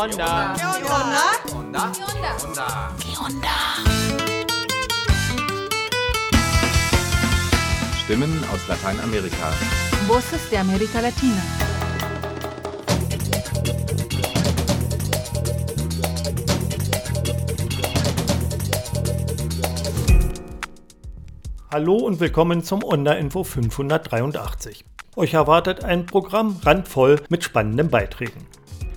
onda? ¿Qué onda? onda? ¿Qué onda? Stimmen aus Lateinamerika. Voces de América Latina. Hallo und willkommen zum Onda-Info 583. Euch erwartet ein Programm randvoll mit spannenden Beiträgen.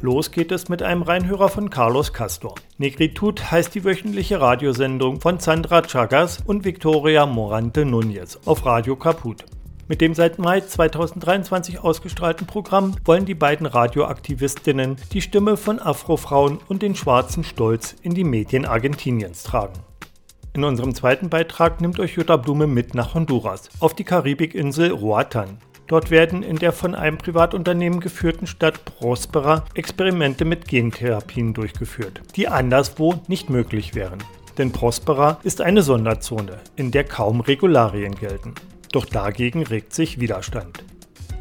Los geht es mit einem Reinhörer von Carlos Castor. Negritud heißt die wöchentliche Radiosendung von Sandra Chagas und Victoria Morante Núñez auf Radio Caput. Mit dem seit Mai 2023 ausgestrahlten Programm wollen die beiden Radioaktivistinnen die Stimme von Afrofrauen und den schwarzen Stolz in die Medien Argentiniens tragen. In unserem zweiten Beitrag nimmt euch Jutta Blume mit nach Honduras, auf die Karibikinsel Roatan. Dort werden in der von einem Privatunternehmen geführten Stadt Prospera Experimente mit Gentherapien durchgeführt, die anderswo nicht möglich wären. Denn Prospera ist eine Sonderzone, in der kaum Regularien gelten. Doch dagegen regt sich Widerstand.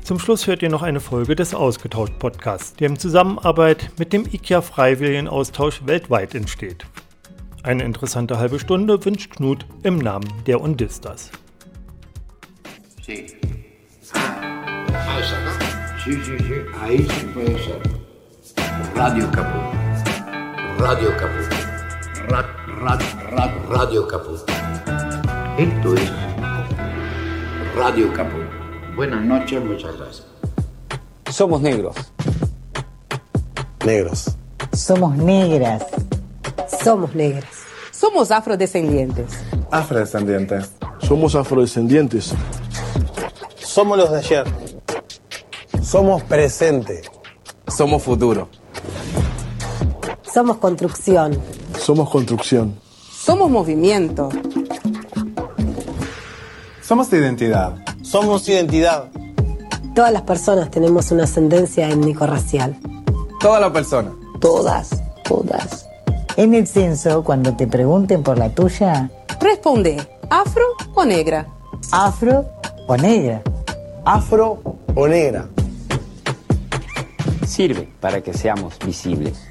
Zum Schluss hört ihr noch eine Folge des Ausgetauscht Podcasts, der in Zusammenarbeit mit dem IKEA Freiwilligenaustausch weltweit entsteht. Eine interessante halbe Stunde wünscht Knut im Namen der Undistas. Sí. Ah, esa, ¿no? Sí, sí, sí. Ahí sí puede ser. Radio Caput. Radio Caput. Ra, ra, ra, Radio Caput. Esto es Radio Caput. Buenas noches, muchas gracias. Somos negros. Negros. Somos negras. Somos negras. Somos afrodescendientes. Afrodescendientes. Somos afrodescendientes. Somos los de ayer. Somos presente. Somos futuro. Somos construcción. Somos construcción. Somos movimiento. Somos identidad. Somos identidad. Todas las personas tenemos una ascendencia étnico-racial. Toda la persona. Todas, todas. En el censo, cuando te pregunten por la tuya, responde afro o negra. Afro o negra. Afro o negra. Sirve para que seamos visibles.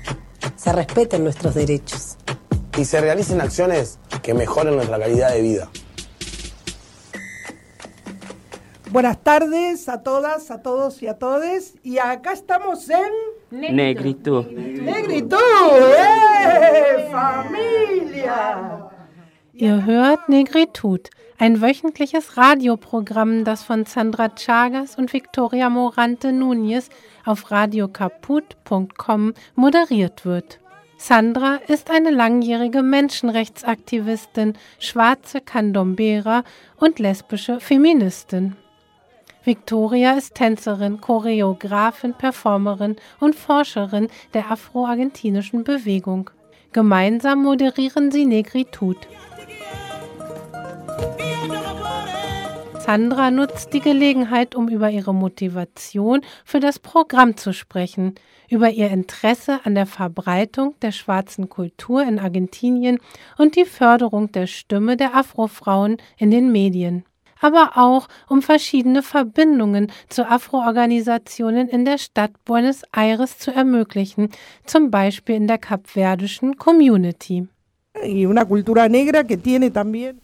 Se respeten nuestros derechos. Y se realicen acciones que mejoren nuestra calidad de vida. Buenas tardes a todas, a todos y a todes. Y acá estamos en... Negritud. Negritud, ¡eh! Familia. Ihr hört Negritud, ein wöchentliches Radioprogramm, das von Sandra Chagas und Victoria Morante Núñez auf radiokaput.com moderiert wird. Sandra ist eine langjährige Menschenrechtsaktivistin, schwarze Candombera und lesbische Feministin. Victoria ist Tänzerin, Choreografin, Performerin und Forscherin der afro-argentinischen Bewegung. Gemeinsam moderieren sie Negritud. Sandra nutzt die Gelegenheit, um über ihre Motivation für das Programm zu sprechen, über ihr Interesse an der Verbreitung der schwarzen Kultur in Argentinien und die Förderung der Stimme der Afrofrauen in den Medien aber auch um verschiedene Verbindungen zu Afroorganisationen in der Stadt Buenos Aires zu ermöglichen, zum Beispiel in der kapverdischen Community.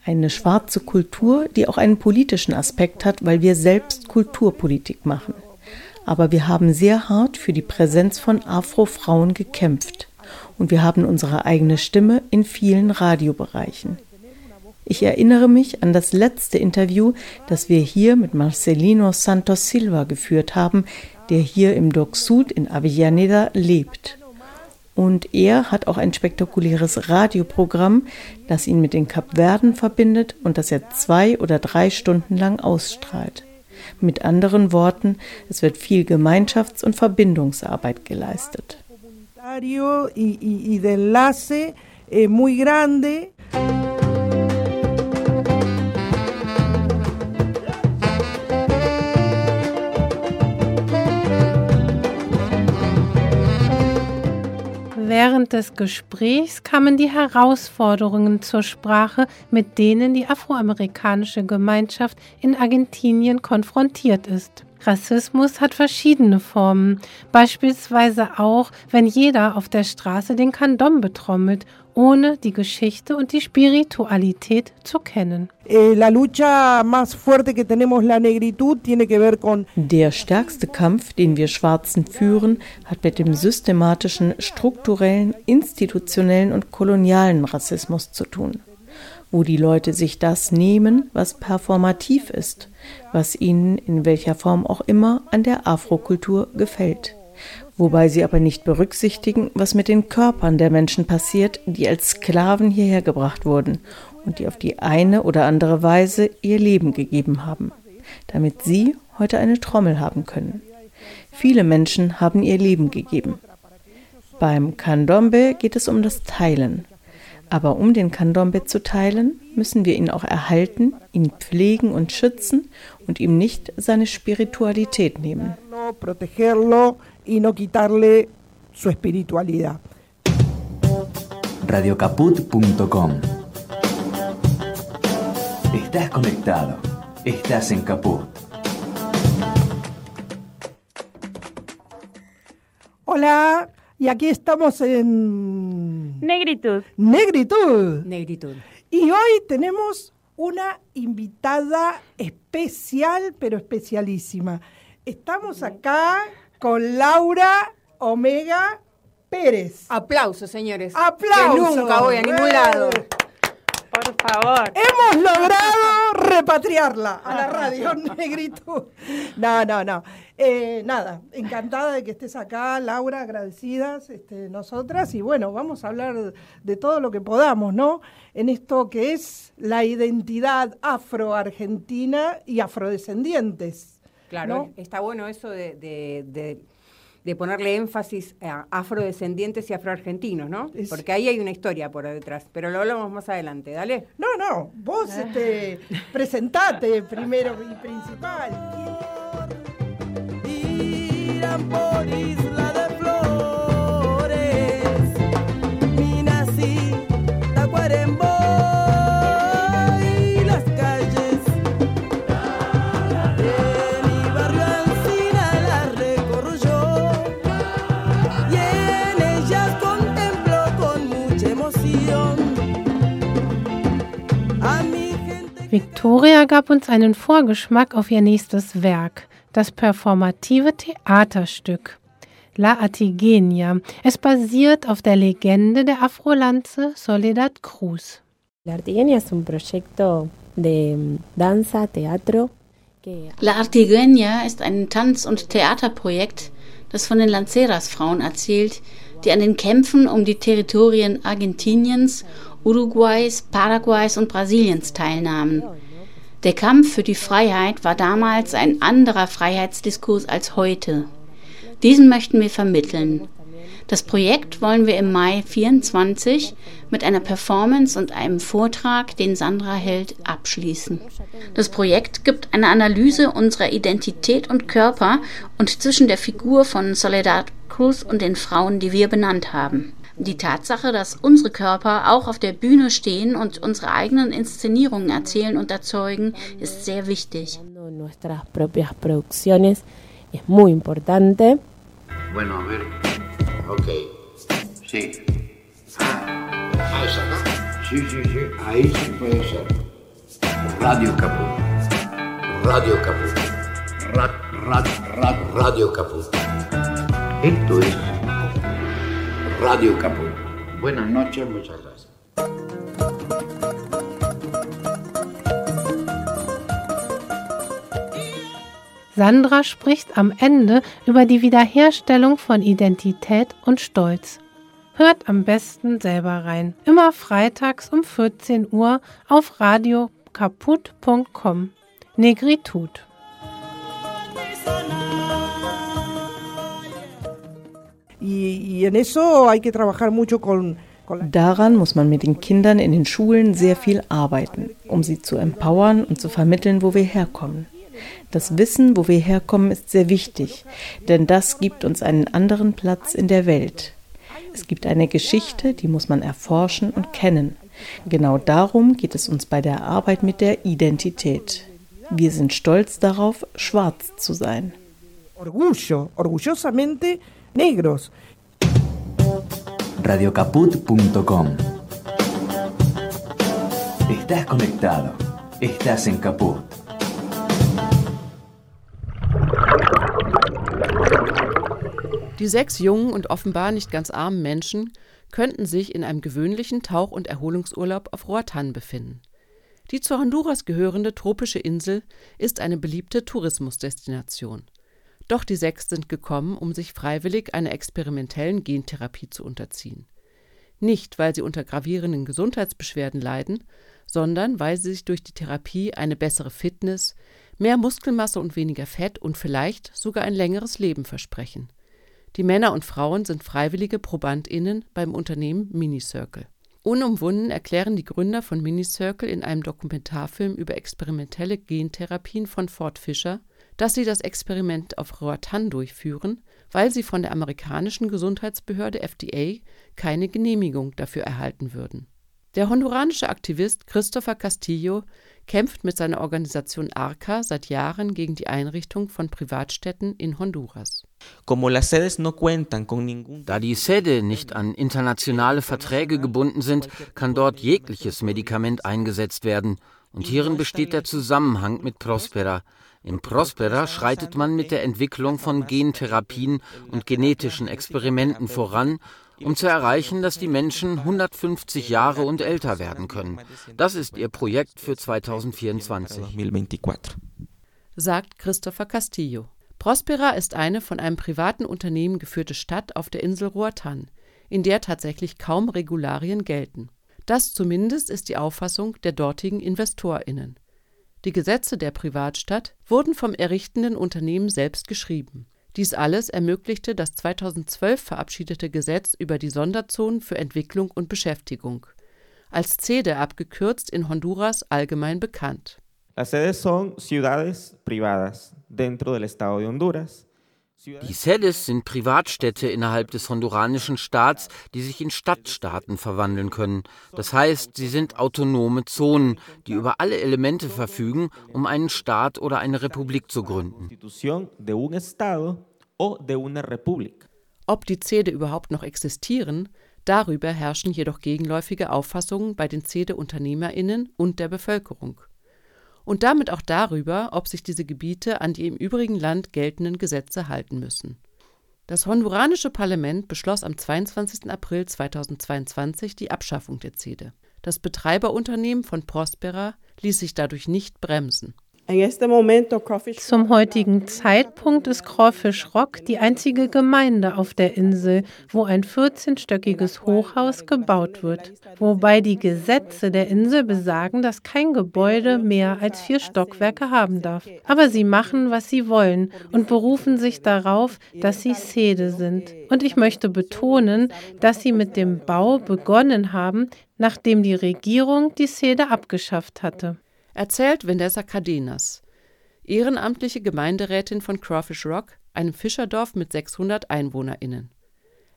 Eine schwarze Kultur, die auch einen politischen Aspekt hat, weil wir selbst Kulturpolitik machen. Aber wir haben sehr hart für die Präsenz von Afro-Frauen gekämpft. Und wir haben unsere eigene Stimme in vielen Radiobereichen. Ich erinnere mich an das letzte Interview, das wir hier mit Marcelino Santos Silva geführt haben, der hier im Doc Sud in Avellaneda lebt. Und er hat auch ein spektakuläres Radioprogramm, das ihn mit den Kapverden verbindet und das er zwei oder drei Stunden lang ausstrahlt. Mit anderen Worten, es wird viel Gemeinschafts- und Verbindungsarbeit geleistet. Während Während des Gesprächs kamen die Herausforderungen zur Sprache, mit denen die afroamerikanische Gemeinschaft in Argentinien konfrontiert ist. Rassismus hat verschiedene Formen, beispielsweise auch, wenn jeder auf der Straße den Kandom betrommelt, ohne die Geschichte und die Spiritualität zu kennen. Eh, der stärkste Kampf, den wir Schwarzen führen, hat mit dem systematischen, strukturellen, institutionellen und kolonialen Rassismus zu tun wo die Leute sich das nehmen, was performativ ist, was ihnen in welcher Form auch immer an der Afrokultur gefällt. Wobei sie aber nicht berücksichtigen, was mit den Körpern der Menschen passiert, die als Sklaven hierher gebracht wurden und die auf die eine oder andere Weise ihr Leben gegeben haben, damit sie heute eine Trommel haben können. Viele Menschen haben ihr Leben gegeben. Beim Candombe geht es um das Teilen, aber um den Candombe zu teilen, müssen wir ihn auch erhalten, ihn pflegen und schützen und ihm nicht seine Spiritualität nehmen. Radiocaput.com Estás conectado. Estás en Caput. Hola, y aquí estamos en... Negritud. Negritud. Negritud. Y hoy tenemos una invitada especial, pero especialísima. Estamos acá con Laura Omega Pérez. Aplausos, señores. Aplausos. Que nunca voy a ningún lado. Por favor. Hemos logrado repatriarla a la radio Negritud. No, no, no. Eh, nada, encantada de que estés acá, Laura, agradecidas este, nosotras. Y bueno, vamos a hablar de todo lo que podamos, ¿no? En esto que es la identidad afro-argentina y afrodescendientes. Claro, está bueno eso de, de, de, ponerle énfasis a afrodescendientes y afroargentinos, ¿no? Porque ahí hay una historia por detrás, pero lo hablamos más adelante, dale. No, no, vos este, presentate primero y principal. Victoria gab uns einen Vorgeschmack auf ihr nächstes Werk. das performative Theaterstück La Atigenia. Es basiert auf der Legende der Afrolanze Soledad Cruz. La Artigenia es un proyecto de danza, teatro. La Artigenia ist ein Tanz- und Theaterprojekt, das von den Lanceras-Frauen erzählt, die an den Kämpfen um die Territorien Argentiniens, Uruguays, Paraguays und Brasiliens teilnahmen. Der Kampf für die Freiheit war damals ein anderer Freiheitsdiskurs als heute. Diesen möchten wir vermitteln. Das Projekt wollen wir im Mai 24 mit einer Performance und einem Vortrag, den Sandra hält, abschließen. Das Projekt gibt eine Analyse unserer Identität und Körper und zwischen der Figur von Soledad Cruz und den Frauen, die wir benannt haben. Die Tatsache, dass unsere Körper auch auf der Bühne stehen und unsere eigenen Inszenierungen erzählen und erzeugen, ist sehr wichtig. Bueno, a ver. Ok. Sí. Ah, esa, ¿no? Sí, sí, sí. Ahí sí puede ser. Radio Caput. Radio Caput. Ra, ra, ra, Radio Caput. Esto es Radio Caput. Buenas noches, muchas gracias. Sandra spricht am Ende über die Wiederherstellung von Identität und Stolz. Hört am besten selber rein. Immer freitags um 14 Uhr auf radiokaput.com. Negritud. Daran muss man mit den Kindern in den Schulen sehr viel arbeiten, um sie zu empowern und zu vermitteln, wo wir herkommen. Das Wissen, wo wir herkommen, ist sehr wichtig, denn das gibt uns einen anderen Platz in der Welt. Es gibt eine Geschichte, die muss man erforschen und kennen. Genau darum geht es uns bei der Arbeit mit der Identität. Wir sind stolz darauf, schwarz zu sein. Orgullo, orgullosamente negros. Radiocaput.com Estás conectado. Estás en Caput. Die sechs jungen und offenbar nicht ganz armen Menschen könnten sich in einem gewöhnlichen Tauch- und Erholungsurlaub auf Roatan befinden. Die zu Honduras gehörende tropische Insel ist eine beliebte Tourismusdestination. Doch die sechs sind gekommen, um sich freiwillig einer experimentellen Gentherapie zu unterziehen. Nicht, weil sie unter gravierenden Gesundheitsbeschwerden leiden, sondern weil sie sich durch die Therapie eine bessere Fitness, mehr Muskelmasse und weniger Fett und vielleicht sogar ein längeres Leben versprechen. Die Männer und Frauen sind freiwillige ProbandInnen beim Unternehmen Minicircle. Unumwunden erklären die Gründer von Minicircle in einem Dokumentarfilm über experimentelle Gentherapien von Fort Fischer, dass sie das Experiment auf Roatan durchführen, weil sie von der amerikanischen Gesundheitsbehörde FDA keine Genehmigung dafür erhalten würden. Der honduranische Aktivist Christopher Castillo kämpft mit seiner Organisation ARCA seit Jahren gegen die Einrichtung von Privatstädten in Honduras. Da die SEDE nicht an internationale Verträge gebunden sind, kann dort jegliches Medikament eingesetzt werden. Und hierin besteht der Zusammenhang mit Prospera. In Prospera schreitet man mit der Entwicklung von Gentherapien und genetischen Experimenten voran, um zu erreichen, dass die Menschen 150 Jahre und älter werden können. Das ist ihr Projekt für 2024. Sagt Christopher Castillo. Prospera ist eine von einem privaten Unternehmen geführte Stadt auf der Insel Roatan, in der tatsächlich kaum Regularien gelten. Das zumindest ist die Auffassung der dortigen InvestorInnen. Die Gesetze der Privatstadt wurden vom errichtenden Unternehmen selbst geschrieben. Dies alles ermöglichte das 2012 verabschiedete Gesetz über die Sonderzonen für Entwicklung und Beschäftigung, als CEDE abgekürzt in Honduras allgemein bekannt. Las sedes son ciudades privadas dentro del Estado de Honduras. Die SEDES sind Privatstädte innerhalb des honduranischen Staats, die sich in Stadtstaaten verwandeln können. Das heißt, sie sind autonome Zonen, die über alle Elemente verfügen, um einen Staat oder eine Republik zu gründen. Ob die CEDE überhaupt noch existieren, darüber herrschen jedoch gegenläufige Auffassungen bei den CEDE-UnternehmerInnen und der Bevölkerung und damit auch darüber, ob sich diese Gebiete an die im übrigen Land geltenden Gesetze halten müssen. Das honduranische Parlament beschloss am 22. April 2022 die Abschaffung der CEDE. Das Betreiberunternehmen von Prospera ließ sich dadurch nicht bremsen. Zum heutigen Zeitpunkt ist Crawfish Rock die einzige Gemeinde auf der Insel, wo ein 14-stöckiges Hochhaus gebaut wird, wobei die Gesetze der Insel besagen, dass kein Gebäude mehr als vier Stockwerke haben darf. Aber sie machen, was sie wollen und berufen sich darauf, dass sie Sede sind. Und ich möchte betonen, dass sie mit dem Bau begonnen haben, nachdem die Regierung die Sede abgeschafft hatte erzählt Vanessa Cardenas, ehrenamtliche Gemeinderätin von Crawfish Rock, einem Fischerdorf mit 600 EinwohnerInnen.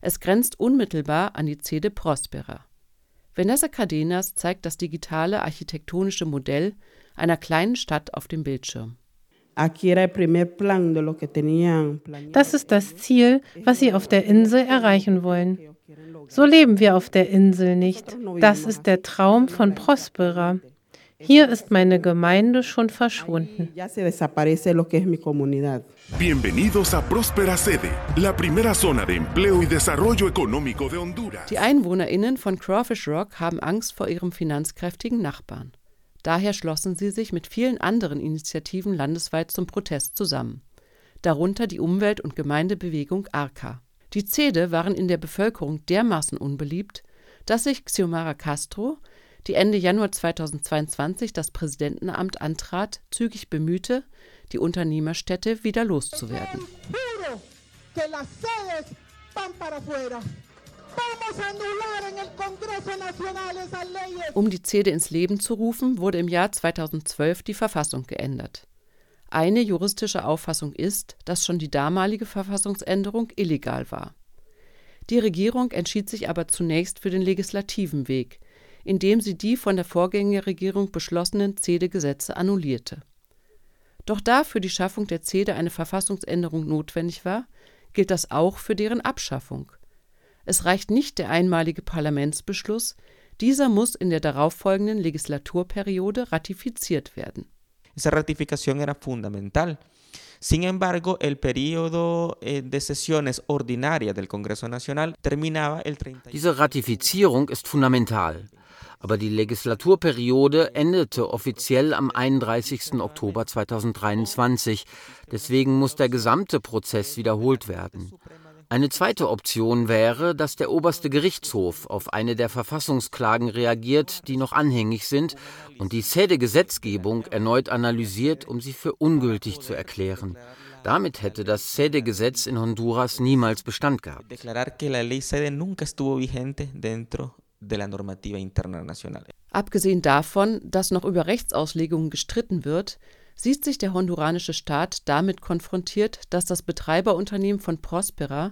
Es grenzt unmittelbar an die Cede Prospera. Vanessa Cardenas zeigt das digitale architektonische Modell einer kleinen Stadt auf dem Bildschirm. Das ist das Ziel, was sie auf der Insel erreichen wollen. So leben wir auf der Insel nicht. Das ist der Traum von Prospera. Hier ist meine Gemeinde schon verschwunden. Bienvenidos a Próspera Sede, la primera zona de empleo y desarrollo económico de Honduras. Die EinwohnerInnen von Crawfish Rock haben Angst vor ihrem finanzkräftigen Nachbarn. Daher schlossen sie sich mit vielen anderen Initiativen landesweit zum Protest zusammen. Darunter die Umwelt- und Gemeindebewegung ARCA. Die CEDE waren in der Bevölkerung dermaßen unbeliebt, dass sich Xiomara Castro, die Ende Januar 2022 das Präsidentenamt antrat, zügig bemühte, die Unternehmerstädte wieder loszuwerden. Um die CEDE ins Leben zu rufen, wurde im Jahr 2012 die Verfassung geändert. Eine juristische Auffassung ist, dass schon die damalige Verfassungsänderung illegal war. Die Regierung entschied sich aber zunächst für den legislativen Weg, indem sie die von der Vorgängerregierung beschlossenen CEDE-Gesetze annullierte. Doch da für die Schaffung der CEDE eine Verfassungsänderung notwendig war, gilt das auch für deren Abschaffung. Es reicht nicht der einmalige Parlamentsbeschluss, dieser muss in der darauffolgenden Legislaturperiode ratifiziert werden. Esa ratificación era fundamental. Sin embargo, el periodo eh, de sesiones ordinarias del Congreso Nacional terminaba el 30. Diese Ratifizierung ist fundamental. Aber die Legislaturperiode endete offiziell am 31. Oktober 2023. Deswegen muss der gesamte Prozess wiederholt werden. Eine zweite Option wäre, dass der oberste Gerichtshof auf eine der Verfassungsklagen reagiert, die noch anhängig sind, und die SEDE-Gesetzgebung erneut analysiert, um sie für ungültig zu erklären. Damit hätte das SEDE-Gesetz in Honduras niemals Bestand gehabt. De la normativa interna nacional. Abgesehen davon, dass noch über Rechtsauslegungen gestritten wird, sieht sich der honduranische Staat damit konfrontiert, dass das Betreiberunternehmen von Prospera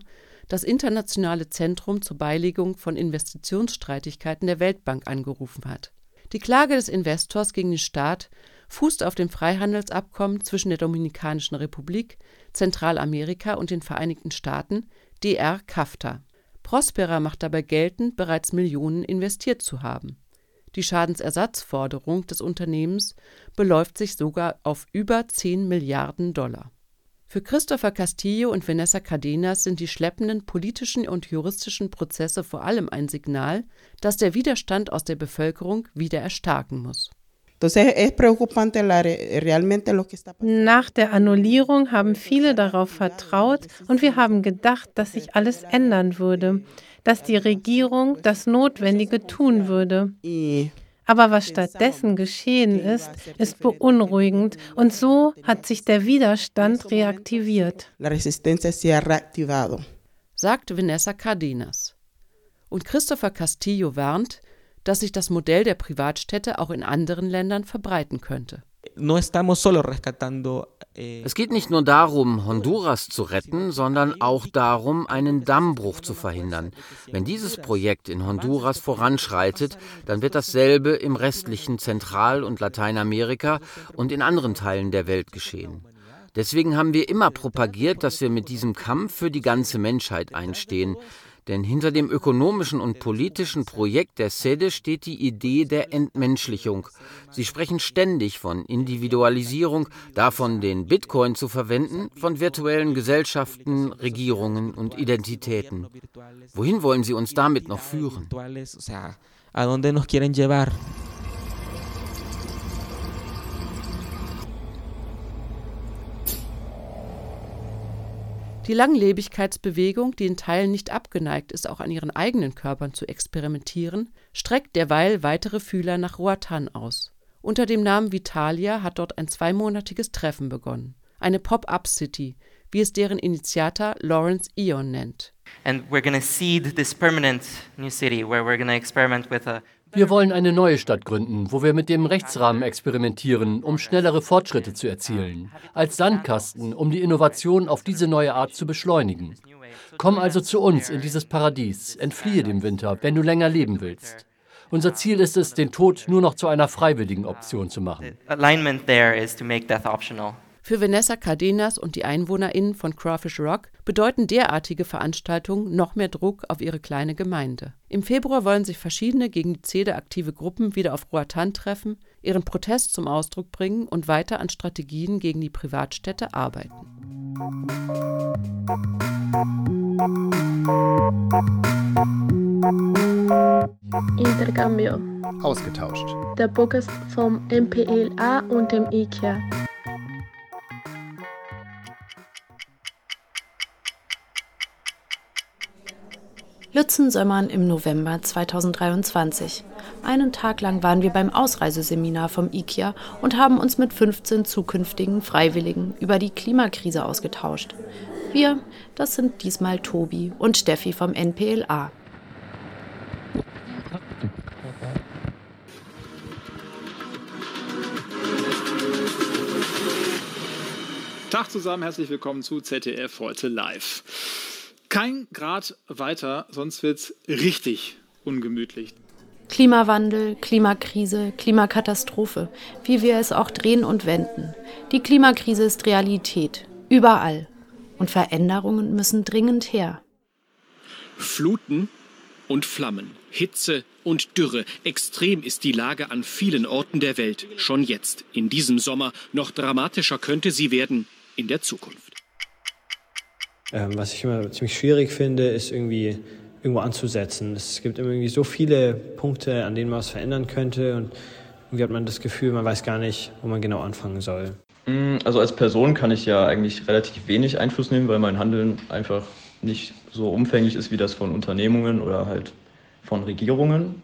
das Internationale Zentrum zur Beilegung von Investitionsstreitigkeiten der Weltbank angerufen hat. Die Klage des Investors gegen den Staat fußt auf dem Freihandelsabkommen zwischen der Dominikanischen Republik, Zentralamerika und den Vereinigten Staaten, DR CAFTA. Prospera macht dabei geltend, bereits Millionen investiert zu haben. Die Schadensersatzforderung des Unternehmens beläuft sich sogar auf über 10 Milliarden Dollar. Für Christopher Castillo und Vanessa Cardenas sind die schleppenden politischen und juristischen Prozesse vor allem ein Signal, dass der Widerstand aus der Bevölkerung wieder erstarken muss. Nach der Annullierung haben viele darauf vertraut und wir haben gedacht, dass sich alles ändern würde, dass die Regierung das Notwendige tun würde. Aber was stattdessen geschehen ist, ist beunruhigend und so hat sich der Widerstand reaktiviert. Sagt Vanessa Cardenas. Und Christopher Castillo warnt, dass sich das Modell der Privatstädte auch in anderen Ländern verbreiten könnte. Es geht nicht nur darum, Honduras zu retten, sondern auch darum, einen Dammbruch zu verhindern. Wenn dieses Projekt in Honduras voranschreitet, dann wird dasselbe im restlichen Zentral- und Lateinamerika und in anderen Teilen der Welt geschehen. Deswegen haben wir immer propagiert, dass wir mit diesem Kampf für die ganze Menschheit einstehen. Denn hinter dem ökonomischen und politischen Projekt der SEDE steht die Idee der Entmenschlichung. Sie sprechen ständig von Individualisierung, davon den Bitcoin zu verwenden, von virtuellen Gesellschaften, Regierungen und Identitäten. Wohin wollen sie uns damit noch führen? Die Langlebigkeitsbewegung, die in Teilen nicht abgeneigt ist, auch an ihren eigenen Körpern zu experimentieren, streckt derweil weitere Fühler nach Roatan aus. Unter dem Namen Vitalia hat dort ein zweimonatiges Treffen begonnen. Eine Pop-up-City, wie es deren Initiator Lawrence Ion nennt. And we're to seed this permanent new city where we're to experiment with a Wir wollen eine neue Stadt gründen, wo wir mit dem Rechtsrahmen experimentieren, um schnellere Fortschritte zu erzielen. Als Sandkasten, um die Innovation auf diese neue Art zu beschleunigen. Komm also zu uns in dieses Paradies, entfliehe dem Winter, wenn du länger leben willst. Unser Ziel ist es, den Tod nur noch zu einer freiwilligen Option zu machen. alignment there is to make death optional. Für Vanessa Cardenas und die EinwohnerInnen von Crawfish Rock bedeuten derartige Veranstaltungen noch mehr Druck auf ihre kleine Gemeinde. Im Februar wollen sich verschiedene gegen die CEDE aktive Gruppen wieder auf Roatan treffen, ihren Protest zum Ausdruck bringen und weiter an Strategien gegen die Privatstädte arbeiten. Intercambio. Ausgetauscht. Der Podcast vom MPLA und dem IKEA. Lützensömmern im November 2023. Einen Tag lang waren wir beim Ausreiseseminar vom IKEA und haben uns mit 15 zukünftigen Freiwilligen über die Klimakrise ausgetauscht. Wir, das sind diesmal Tobi und Steffi vom NPLA. Tag zusammen, herzlich willkommen zu ZDF heute live. Kein Grad weiter, sonst wird's richtig ungemütlich. Klimawandel, Klimakrise, Klimakatastrophe, wie wir es auch drehen und wenden. Die Klimakrise ist Realität, überall. Und Veränderungen müssen dringend her. Fluten und Flammen, Hitze und Dürre. Extrem ist die Lage an vielen Orten der Welt, schon jetzt, in diesem Sommer. Noch dramatischer könnte sie werden in der Zukunft. Ähm, was ich immer ziemlich schwierig finde, ist irgendwie irgendwo anzusetzen. Es gibt immer irgendwie so viele Punkte, an denen man was verändern könnte und irgendwie hat man das Gefühl, man weiß gar nicht, wo man genau anfangen soll. Mm, also als Person kann ich ja eigentlich relativ wenig Einfluss nehmen, weil mein Handeln einfach nicht so umfänglich ist wie das von Unternehmungen oder halt von Regierungen.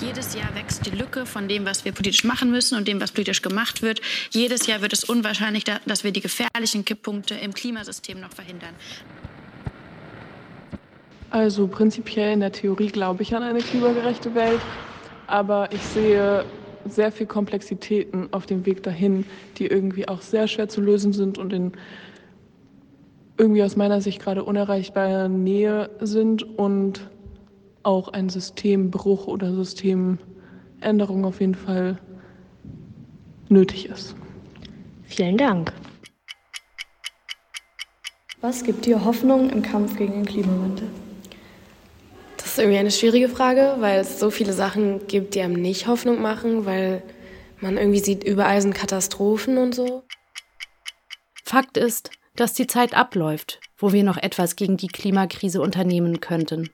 Jedes Jahr wächst die Lücke von dem, was wir politisch machen müssen und dem, was politisch gemacht wird. Jedes Jahr wird es unwahrscheinlich, dass wir die gefährlichen Kipppunkte im Klimasystem noch verhindern. Also prinzipiell in der Theorie glaube ich an eine klimagerechte Welt, aber ich sehe sehr viel Komplexitäten auf dem Weg dahin, die irgendwie auch sehr schwer zu lösen sind und in irgendwie aus meiner Sicht gerade unerreichbarer Nähe sind und auch ein Systembruch oder Systemänderung auf jeden Fall nötig ist. Vielen Dank. Was gibt dir Hoffnung im Kampf gegen den Klimawandel? Das ist irgendwie eine schwierige Frage, weil es so viele Sachen gibt, die einem nicht Hoffnung machen, weil man irgendwie sieht, überall sind Katastrophen und so. Fakt ist, dass die Zeit abläuft, wo wir noch etwas gegen die Klimakrise unternehmen könnten.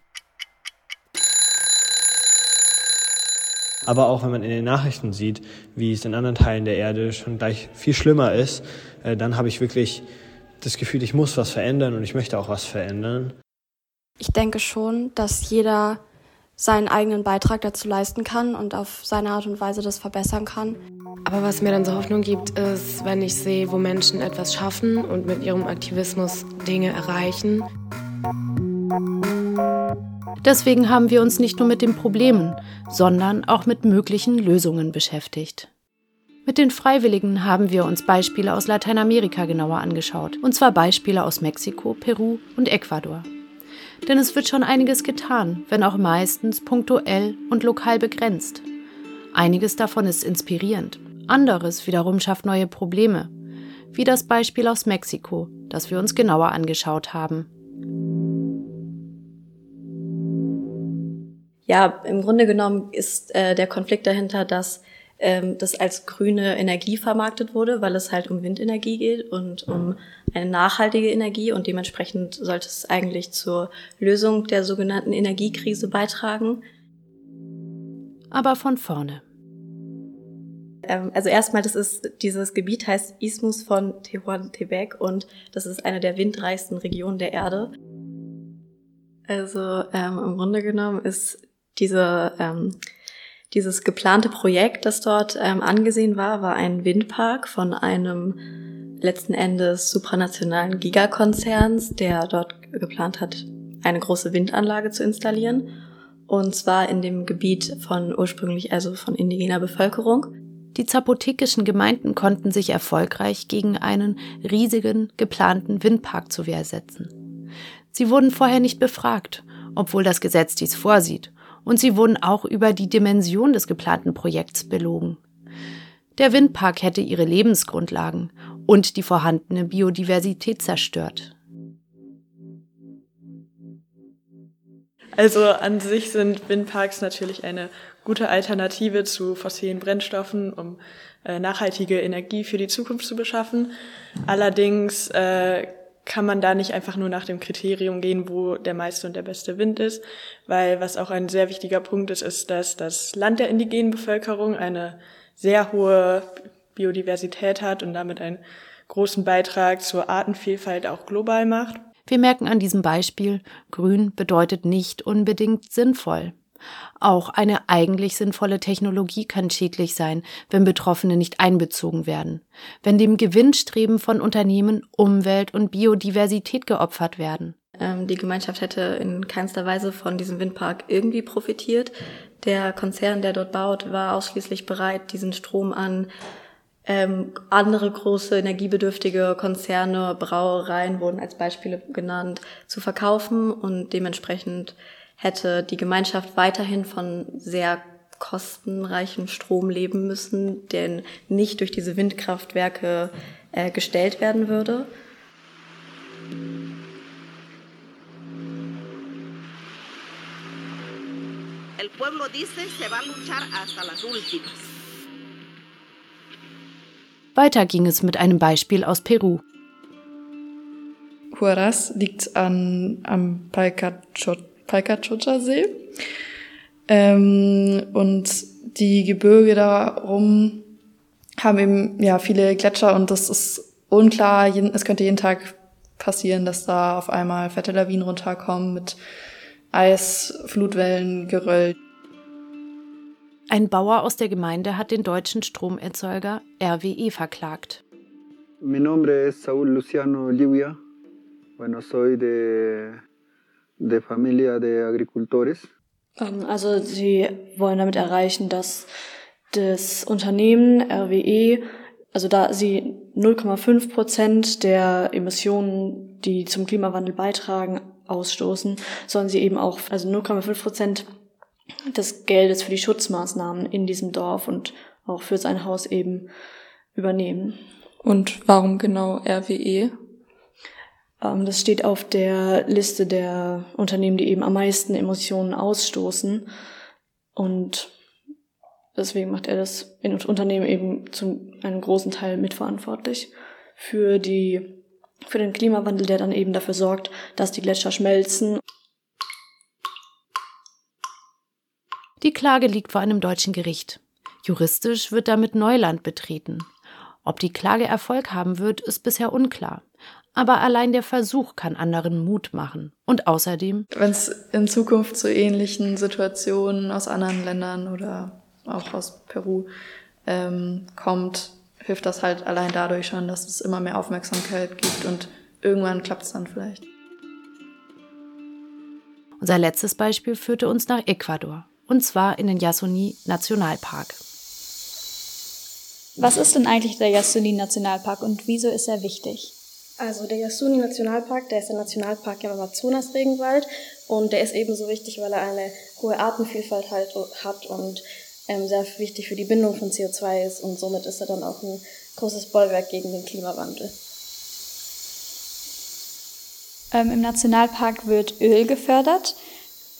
Aber auch wenn man in den Nachrichten sieht, wie es in anderen Teilen der Erde schon gleich viel schlimmer ist, äh, dann habe ich wirklich das Gefühl, ich muss was verändern und ich möchte auch was verändern. Ich denke schon, dass jeder seinen eigenen Beitrag dazu leisten kann und auf seine Art und Weise das verbessern kann. Aber was mir dann so Hoffnung gibt, ist, wenn ich sehe, wo Menschen etwas schaffen und mit ihrem Aktivismus Dinge erreichen. Deswegen haben wir uns nicht nur mit den Problemen, sondern auch mit möglichen Lösungen beschäftigt. Mit den Freiwilligen haben wir uns Beispiele aus Lateinamerika genauer angeschaut, und zwar Beispiele aus Mexiko, Peru und Ecuador. Denn es wird schon einiges getan, wenn auch meistens punktuell und lokal begrenzt. Einiges davon ist inspirierend, anderes wiederum schafft neue Probleme, wie das Beispiel aus Mexiko, das wir uns genauer angeschaut haben. Ja, im Grunde genommen ist äh, der Konflikt dahinter, dass ähm, das als grüne Energie vermarktet wurde, weil es halt um Windenergie geht und um eine nachhaltige Energie und dementsprechend sollte es eigentlich zur Lösung der sogenannten Energiekrise beitragen. Aber von vorne. Ähm, also erstmal, das ist, dieses Gebiet heißt Isthmus von Tehuantepec und das ist eine der windreichsten Regionen der Erde. Also ähm, im Grunde genommen ist diese, ähm, dieses geplante Projekt, das dort ähm, angesehen war, war ein Windpark von einem letzten Endes supranationalen Gigakonzerns, der dort geplant hat, eine große Windanlage zu installieren. Und zwar in dem Gebiet von ursprünglich also von indigener Bevölkerung. Die zapotekischen Gemeinden konnten sich erfolgreich gegen einen riesigen geplanten Windpark zur Wehr setzen. Sie wurden vorher nicht befragt, obwohl das Gesetz dies vorsieht, und sie wurden auch über die Dimension des geplanten Projekts belogen. Der Windpark hätte ihre Lebensgrundlagen und die vorhandene Biodiversität zerstört. Also an sich sind Windparks natürlich eine gute Alternative zu fossilen Brennstoffen, um äh, nachhaltige Energie für die Zukunft zu beschaffen. Allerdings äh, kann man da nicht einfach nur nach dem Kriterium gehen, wo der meiste und der beste Wind ist, weil was auch ein sehr wichtiger Punkt ist, ist, dass das Land der indigenen Bevölkerung eine sehr hohe Biodiversität hat und damit einen großen Beitrag zur Artenvielfalt auch global macht. Wir merken an diesem Beispiel, grün bedeutet nicht unbedingt sinnvoll. Auch eine eigentlich sinnvolle Technologie kann schädlich sein, wenn Betroffene nicht einbezogen werden, wenn dem Gewinnstreben von Unternehmen Umwelt und Biodiversität geopfert werden. Ähm, die Gemeinschaft hätte in keinster Weise von diesem Windpark irgendwie profitiert. Der Konzern, der dort baut, war ausschließlich bereit, diesen Strom an Ähm, andere große energiebedürftige Konzerne, Brauereien wurden als Beispiele genannt, zu verkaufen und dementsprechend hätte die Gemeinschaft weiterhin von sehr kostenreichem Strom leben müssen, der nicht durch diese Windkraftwerke äh, gestellt werden würde. El pueblo dice se va a luchar hasta las últimas. Weiter ging es mit einem Beispiel aus Peru. Huaraz liegt an, am Palcachocha-See. Ähm, und die Gebirge darum haben eben ja viele Gletscher und das ist unklar. Es könnte jeden Tag passieren, dass da auf einmal fette Lawinen runterkommen mit Eis, Flutwellen, Geröll. Ein Bauer aus der Gemeinde hat den deutschen Stromerzeuger RWE verklagt. Mi nombre es Saúl Luciano Lluvia. Bueno, soy de, de familia de agricultores. Ähm, also sie wollen damit erreichen, dass das Unternehmen RWE, also da sie 0,5 Prozent der Emissionen, die zum Klimawandel beitragen, ausstoßen, sollen sie eben auch, also 0,5 Prozent des Geldes für die Schutzmaßnahmen in diesem Dorf und auch für sein Haus eben übernehmen. Und warum genau RWE? Ähm, das steht auf der Liste der Unternehmen, die eben am meisten Emissionen ausstoßen. Und deswegen macht er das in Unternehmen eben zu einem großen Teil mitverantwortlich für die für den Klimawandel, der dann eben dafür sorgt, dass die Gletscher schmelzen. Die Klage liegt vor einem deutschen Gericht. Juristisch wird damit Neuland betreten. Ob die Klage Erfolg haben wird, ist bisher unklar. Aber allein der Versuch kann anderen Mut machen. Und außerdem. Wenn es in Zukunft zu ähnlichen Situationen aus anderen Ländern oder auch aus Peru ähm, kommt, hilft das halt allein dadurch schon, dass es immer mehr Aufmerksamkeit gibt und irgendwann klappt es dann vielleicht. Unser letztes Beispiel führte uns nach Ecuador, und zwar in den Yasuni Nationalpark. Was ist denn eigentlich der Yasuni Nationalpark und wieso ist er wichtig? Also der Yasuni Nationalpark, der ist der Nationalpark im Amazonas-Regenwald und der ist ebenso wichtig, weil er eine hohe Artenvielfalt halt hat und ähm, sehr wichtig für die Bindung von CO2 ist und somit ist er dann auch ein großes Bollwerk gegen den Klimawandel. Ähm, Im Nationalpark wird Öl gefördert.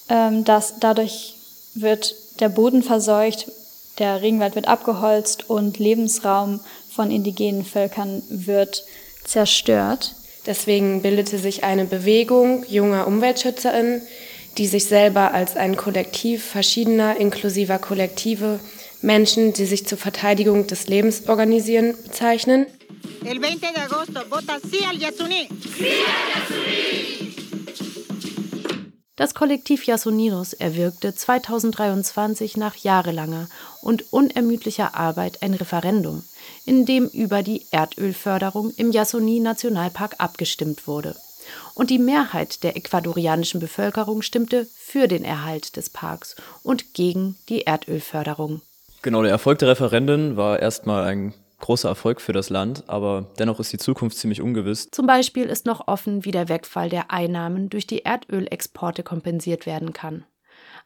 Ähm, das, dadurch wird der Boden verseucht, der Regenwald wird abgeholzt und Lebensraum von indigenen Völkern wird zerstört. Deswegen bildete sich eine Bewegung junger UmweltschützerInnen, die sich selber als ein Kollektiv verschiedener inklusiver Kollektive Menschen, die sich zur Verteidigung des Lebens organisieren, bezeichnen. El 20 de agosto, vota sí al Yasuní. Sí al Yasuní. Das Kollektiv Yasuninos erwirkte 2023 nach jahrelanger und unermüdlicher Arbeit ein Referendum, in dem über die Erdölförderung im Yasuni-Nationalpark abgestimmt wurde und die Mehrheit der ecuadorianischen Bevölkerung stimmte für den Erhalt des Parks und gegen die Erdölförderung. Genau, der Erfolg der Referenden war erstmal ein großer Erfolg für das Land, aber dennoch ist die Zukunft ziemlich ungewiss. Zum Beispiel ist noch offen, wie der Wegfall der Einnahmen durch die Erdölexporte kompensiert werden kann.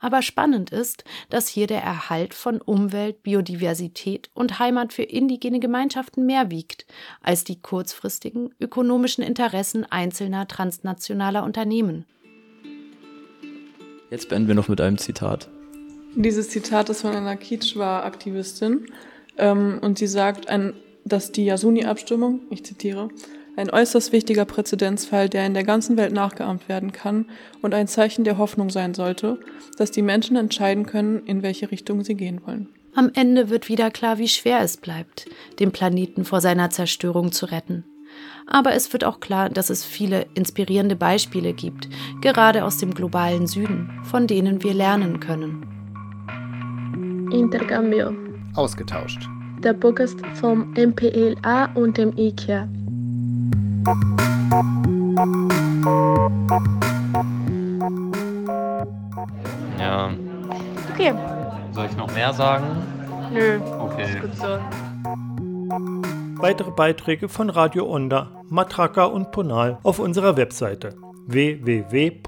Aber spannend ist, dass hier der Erhalt von Umwelt, Biodiversität und Heimat für indigene Gemeinschaften mehr wiegt als die kurzfristigen ökonomischen Interessen einzelner transnationaler Unternehmen. Jetzt beenden wir noch mit einem Zitat. Dieses Zitat ist von einer Kichwa-Aktivistin ähm, und sie sagt, ein, dass die Yasuni-Abstimmung, ich zitiere, ein äußerst wichtiger Präzedenzfall, der in der ganzen Welt nachgeahmt werden kann und ein Zeichen der Hoffnung sein sollte, dass die Menschen entscheiden können, in welche Richtung sie gehen wollen. Am Ende wird wieder klar, wie schwer es bleibt, den Planeten vor seiner Zerstörung zu retten. Aber es wird auch klar, dass es viele inspirierende Beispiele gibt, gerade aus dem globalen Süden, von denen wir lernen können. Intercambio. Ausgetauscht. Der Podcast vom MPLA und dem IKEA. Ja. Okay. Soll ich noch mehr sagen? Nö. Okay. Ist gut so. Weitere Beiträge von Radio Onda, Matraca und Ponal auf unserer Webseite www.npla.de.